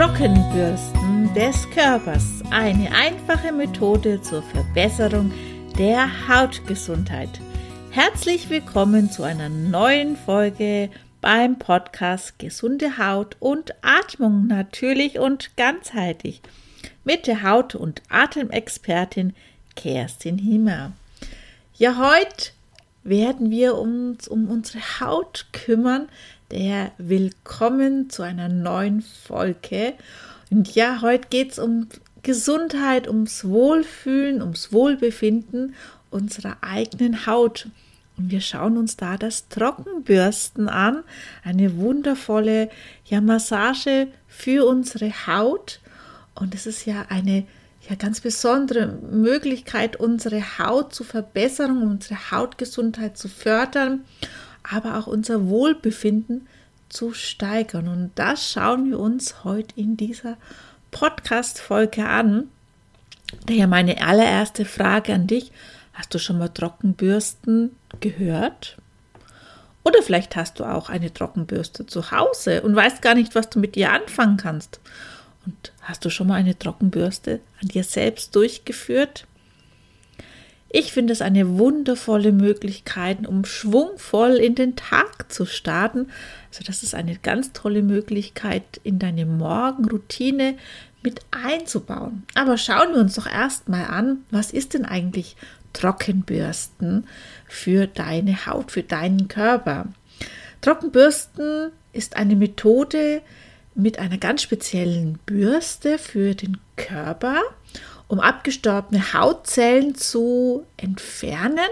Trockenbürsten des Körpers. Eine einfache Methode zur Verbesserung der Hautgesundheit. Herzlich willkommen zu einer neuen Folge beim Podcast Gesunde Haut und Atmung natürlich und ganzheitlich mit der Haut- und Atemexpertin Kerstin Hiemer. Ja, heute werden wir uns um unsere Haut kümmern, der Willkommen zu einer neuen Folge. Und ja, heute geht es um Gesundheit, ums Wohlfühlen, ums Wohlbefinden unserer eigenen Haut. Und wir schauen uns da das Trockenbürsten an, eine wundervolle ja, Massage für unsere Haut. Und es ist ja eine ja, ganz besondere Möglichkeit, unsere Haut zu verbessern, unsere Hautgesundheit zu fördern aber auch unser Wohlbefinden zu steigern. Und das schauen wir uns heute in dieser Podcast-Folge an. Daher meine allererste Frage an dich. Hast du schon mal Trockenbürsten gehört? Oder vielleicht hast du auch eine Trockenbürste zu Hause und weißt gar nicht, was du mit ihr anfangen kannst. Und hast du schon mal eine Trockenbürste an dir selbst durchgeführt? Ich finde es eine wundervolle Möglichkeit, um schwungvoll in den Tag zu starten. Also das ist eine ganz tolle Möglichkeit, in deine Morgenroutine mit einzubauen. Aber schauen wir uns doch erstmal an, was ist denn eigentlich Trockenbürsten für deine Haut, für deinen Körper? Trockenbürsten ist eine Methode mit einer ganz speziellen Bürste für den Körper um abgestorbene Hautzellen zu entfernen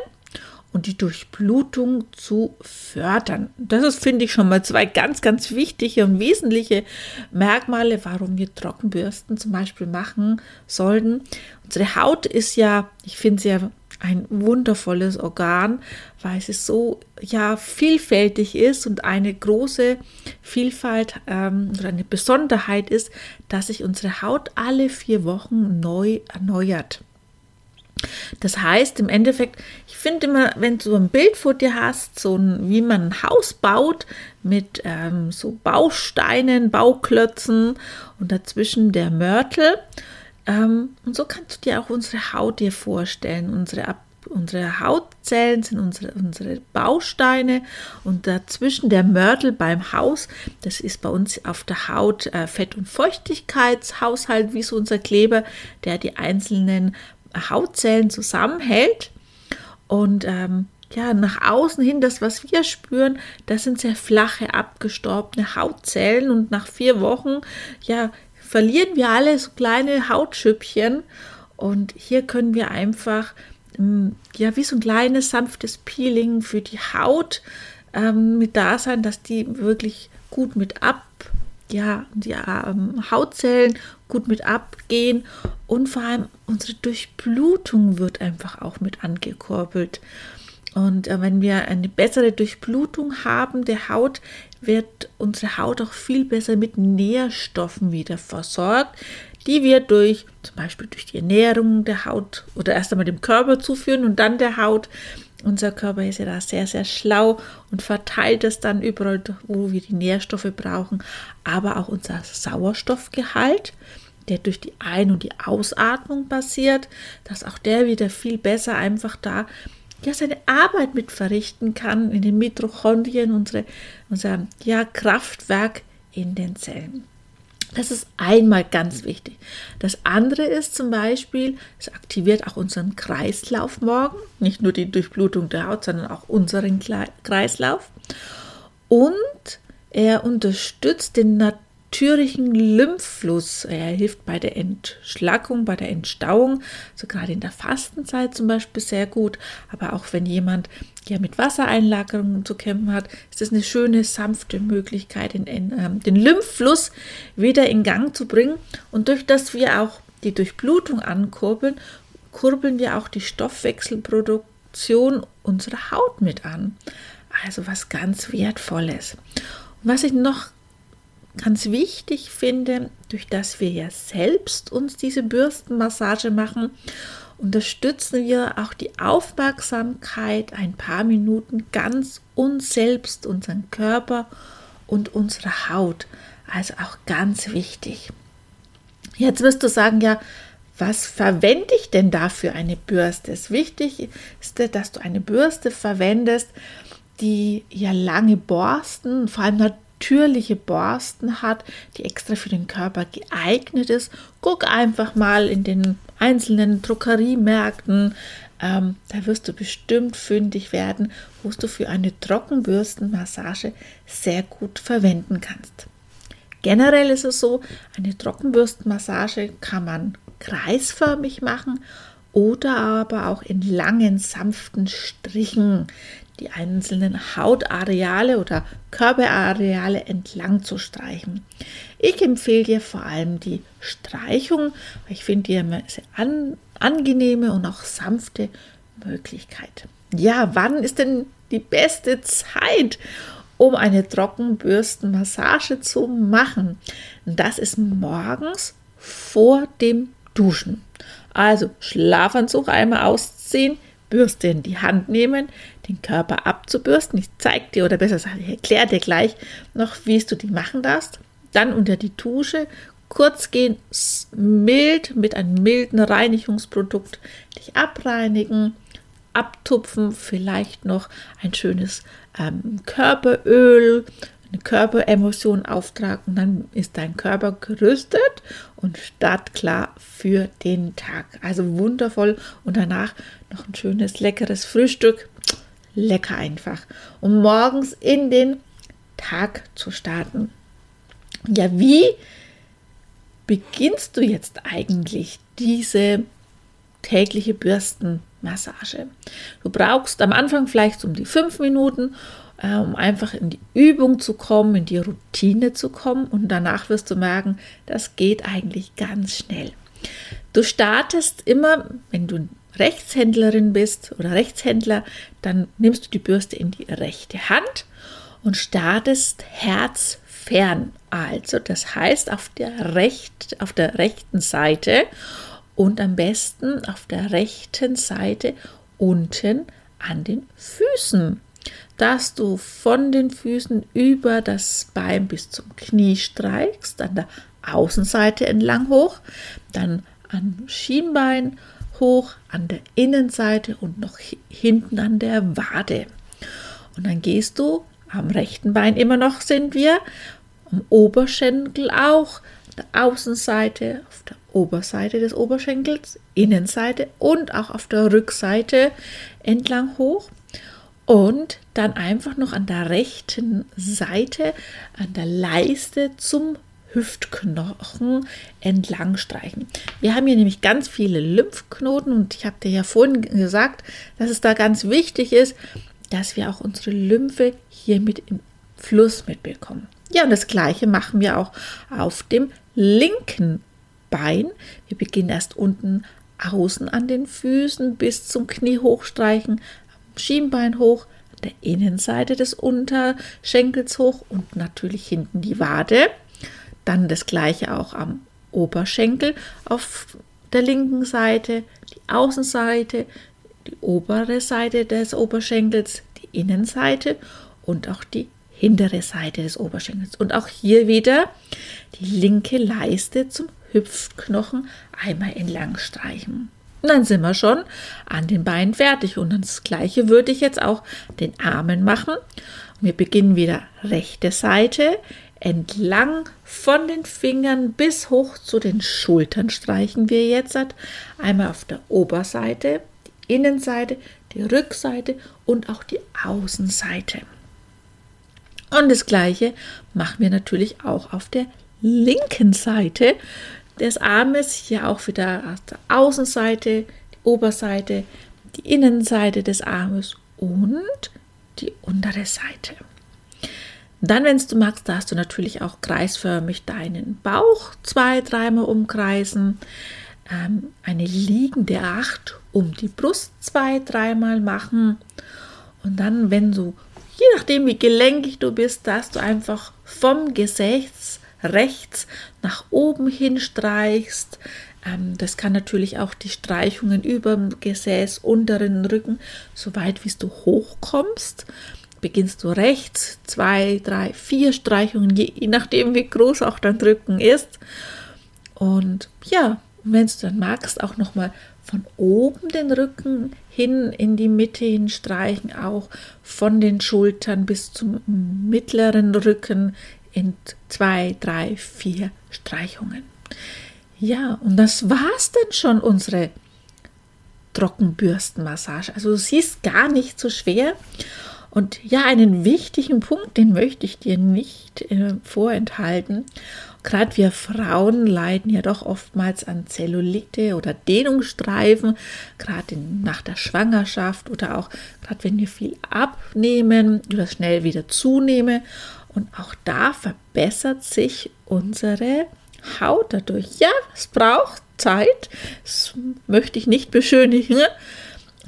und die Durchblutung zu fördern. Das ist, finde ich, schon mal zwei ganz, ganz wichtige und wesentliche Merkmale, warum wir Trockenbürsten zum Beispiel machen sollten. Unsere Haut ist ja, ich finde sie ja ein wundervolles Organ, weil es so ja vielfältig ist und eine große Vielfalt ähm, oder eine Besonderheit ist, dass sich unsere Haut alle vier Wochen neu erneuert. Das heißt im Endeffekt, ich finde immer, wenn du ein Bild vor dir hast, so ein, wie man ein Haus baut mit ähm, so Bausteinen, Bauklötzen und dazwischen der Mörtel und so kannst du dir auch unsere Haut dir vorstellen. Unsere, unsere Hautzellen sind unsere, unsere Bausteine und dazwischen der Mörtel beim Haus, das ist bei uns auf der Haut äh, Fett- und Feuchtigkeitshaushalt, wie so unser Kleber, der die einzelnen Hautzellen zusammenhält. Und ähm, ja, nach außen hin, das, was wir spüren, das sind sehr flache, abgestorbene Hautzellen und nach vier Wochen, ja, verlieren wir alle so kleine Hautschüppchen und hier können wir einfach mm, ja wie so ein kleines sanftes Peeling für die Haut ähm, mit da sein, dass die wirklich gut mit ab ja die ähm, Hautzellen gut mit abgehen und vor allem unsere Durchblutung wird einfach auch mit angekurbelt. Und äh, wenn wir eine bessere Durchblutung haben der Haut, wird unsere Haut auch viel besser mit Nährstoffen wieder versorgt, die wir durch zum Beispiel durch die Ernährung der Haut oder erst einmal dem Körper zuführen und dann der Haut. Unser Körper ist ja da sehr, sehr schlau und verteilt es dann überall, wo wir die Nährstoffe brauchen, aber auch unser Sauerstoffgehalt, der durch die Ein- und die Ausatmung passiert, dass auch der wieder viel besser einfach da ja, seine Arbeit mit verrichten kann in den Mitochondrien, unsere, unser ja, Kraftwerk in den Zellen. Das ist einmal ganz wichtig. Das andere ist zum Beispiel, es aktiviert auch unseren Kreislauf morgen, nicht nur die Durchblutung der Haut, sondern auch unseren Kreislauf. Und er unterstützt den natürlichen natürlichen Lymphfluss. Er hilft bei der Entschlackung, bei der Entstauung, so gerade in der Fastenzeit zum Beispiel sehr gut. Aber auch wenn jemand ja mit Wassereinlagerungen zu kämpfen hat, ist es eine schöne, sanfte Möglichkeit, den, äh, den Lymphfluss wieder in Gang zu bringen. Und durch das wir auch die Durchblutung ankurbeln, kurbeln wir auch die Stoffwechselproduktion unserer Haut mit an. Also was ganz Wertvolles. Was ich noch ganz wichtig finde, durch das wir ja selbst uns diese Bürstenmassage machen, unterstützen wir auch die Aufmerksamkeit ein paar Minuten ganz uns selbst, unseren Körper und unsere Haut. Also auch ganz wichtig. Jetzt wirst du sagen, ja, was verwende ich denn da für eine Bürste? Wichtigste ist, dass du eine Bürste verwendest, die ja lange Borsten, vor allem natürliche Borsten hat, die extra für den Körper geeignet ist. Guck einfach mal in den einzelnen Druckeriemärkten. Ähm, da wirst du bestimmt fündig werden, wo du für eine Trockenbürstenmassage sehr gut verwenden kannst. Generell ist es so, eine Trockenbürstenmassage kann man kreisförmig machen oder aber auch in langen, sanften Strichen die einzelnen Hautareale oder Körperareale entlang zu streichen. Ich empfehle dir vor allem die Streichung, weil ich finde die eine sehr an, angenehme und auch sanfte Möglichkeit. Ja, wann ist denn die beste Zeit, um eine Trockenbürstenmassage zu machen? Das ist morgens vor dem Duschen. Also Schlafanzug einmal ausziehen, Bürste in die Hand nehmen, den Körper abzubürsten. Ich zeige dir oder besser gesagt, ich erkläre dir gleich noch, wie du die machen darfst. Dann unter die Dusche, kurz gehen, mild mit einem milden Reinigungsprodukt dich abreinigen, abtupfen, vielleicht noch ein schönes ähm, Körperöl eine Körperemotion auftragen, dann ist dein Körper gerüstet und startklar für den Tag. Also wundervoll und danach noch ein schönes, leckeres Frühstück. Lecker einfach. Um morgens in den Tag zu starten. Ja, wie beginnst du jetzt eigentlich diese tägliche Bürstenmassage? Du brauchst am Anfang vielleicht um die fünf Minuten äh, um einfach in die Übung zu kommen, in die Routine zu kommen. Und danach wirst du merken, das geht eigentlich ganz schnell. Du startest immer, wenn du Rechtshändlerin bist oder Rechtshändler, dann nimmst du die Bürste in die rechte Hand und startest herzfern. Also, das heißt auf der, recht, auf der rechten Seite und am besten auf der rechten Seite unten an den Füßen dass du von den Füßen über das Bein bis zum Knie streichst, an der Außenseite entlang hoch, dann am Schienbein hoch, an der Innenseite und noch hinten an der Wade. Und dann gehst du am rechten Bein immer noch sind wir, am Oberschenkel auch, der Außenseite, auf der Oberseite des Oberschenkels, Innenseite und auch auf der Rückseite entlang hoch und dann einfach noch an der rechten Seite, an der Leiste zum Hüftknochen entlang streichen. Wir haben hier nämlich ganz viele Lymphknoten und ich habe dir ja vorhin gesagt, dass es da ganz wichtig ist, dass wir auch unsere Lymphe hier mit im Fluss mitbekommen. Ja, und das gleiche machen wir auch auf dem linken Bein. Wir beginnen erst unten außen an den Füßen bis zum Knie hochstreichen, Schienbein hoch, der Innenseite des Unterschenkels hoch und natürlich hinten die Wade. Dann das gleiche auch am Oberschenkel auf der linken Seite, die Außenseite, die obere Seite des Oberschenkels, die Innenseite und auch die hintere Seite des Oberschenkels. Und auch hier wieder die linke Leiste zum Hüpfknochen einmal entlang streichen. Und dann sind wir schon an den Beinen fertig. Und das gleiche würde ich jetzt auch den Armen machen. wir beginnen wieder rechte Seite, entlang von den Fingern bis hoch zu den Schultern streichen wir jetzt. Einmal auf der Oberseite, die Innenseite, die Rückseite und auch die Außenseite. Und das gleiche machen wir natürlich auch auf der linken Seite des Armes, hier auch wieder auf der Außenseite, die Oberseite, die Innenseite des Armes und die untere Seite. Dann, wenn du magst, darfst du natürlich auch kreisförmig deinen Bauch zwei, dreimal umkreisen, ähm, eine liegende Acht um die Brust zwei, dreimal machen und dann, wenn du, je nachdem wie gelenkig du bist, darfst du einfach vom Gesäß rechts nach oben hin streichst. Ähm, das kann natürlich auch die Streichungen über dem Gesäß, unteren Rücken, so weit wie du hochkommst. beginnst du rechts, zwei, drei, vier Streichungen, je nachdem, wie groß auch dein Rücken ist. Und ja, wenn du dann magst, auch nochmal von oben den Rücken hin in die Mitte hin streichen, auch von den Schultern bis zum mittleren Rücken in zwei, drei, vier Streichungen. Ja, und das war's dann schon, unsere Trockenbürstenmassage. Also du siehst gar nicht so schwer. Und ja, einen wichtigen Punkt, den möchte ich dir nicht äh, vorenthalten. Gerade wir Frauen leiden ja doch oftmals an Zellulite oder Dehnungsstreifen, gerade nach der Schwangerschaft oder auch gerade wenn wir viel abnehmen oder schnell wieder zunehmen. Und auch da verbessert sich unsere Haut dadurch. Ja, es braucht Zeit, das möchte ich nicht beschönigen.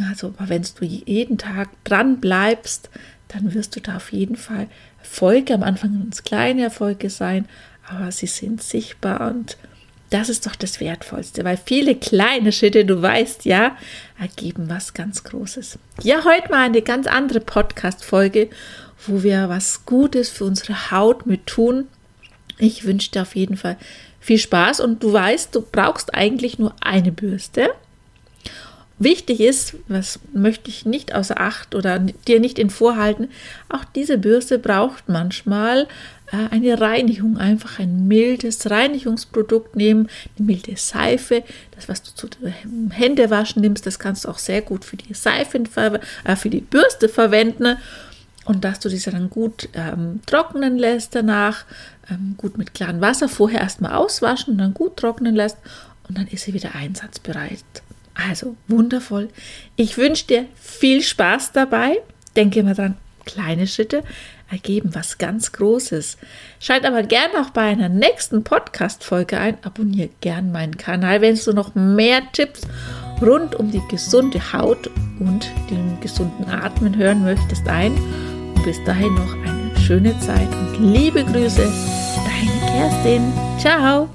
Also, aber wenn du jeden Tag dran bleibst, dann wirst du da auf jeden Fall Erfolge, am Anfang ganz kleine Erfolge sein, aber sie sind sichtbar und das ist doch das Wertvollste, weil viele kleine Schritte, du weißt ja, ergeben was ganz Großes. Ja, heute mal eine ganz andere Podcast-Folge, wo wir was Gutes für unsere Haut mit tun. Ich wünsche dir auf jeden Fall viel Spaß und du weißt, du brauchst eigentlich nur eine Bürste. Wichtig ist, was möchte ich nicht außer Acht oder dir nicht in Vorhalten, auch diese Bürste braucht manchmal äh, eine Reinigung, einfach ein mildes Reinigungsprodukt nehmen, eine milde Seife, das was du zu Händewaschen nimmst, das kannst du auch sehr gut für die Seife, äh, für die Bürste verwenden und dass du diese dann gut ähm, trocknen lässt danach, ähm, gut mit klarem Wasser, vorher erstmal auswaschen und dann gut trocknen lässt und dann ist sie wieder einsatzbereit. Also wundervoll. Ich wünsche dir viel Spaß dabei. Denke immer dran, kleine Schritte ergeben was ganz Großes. Schalt aber gerne auch bei einer nächsten Podcast-Folge ein. Abonniere gern meinen Kanal, wenn du noch mehr Tipps rund um die gesunde Haut und den gesunden Atmen hören möchtest ein. Und bis dahin noch eine schöne Zeit und liebe Grüße, deine Kerstin. Ciao!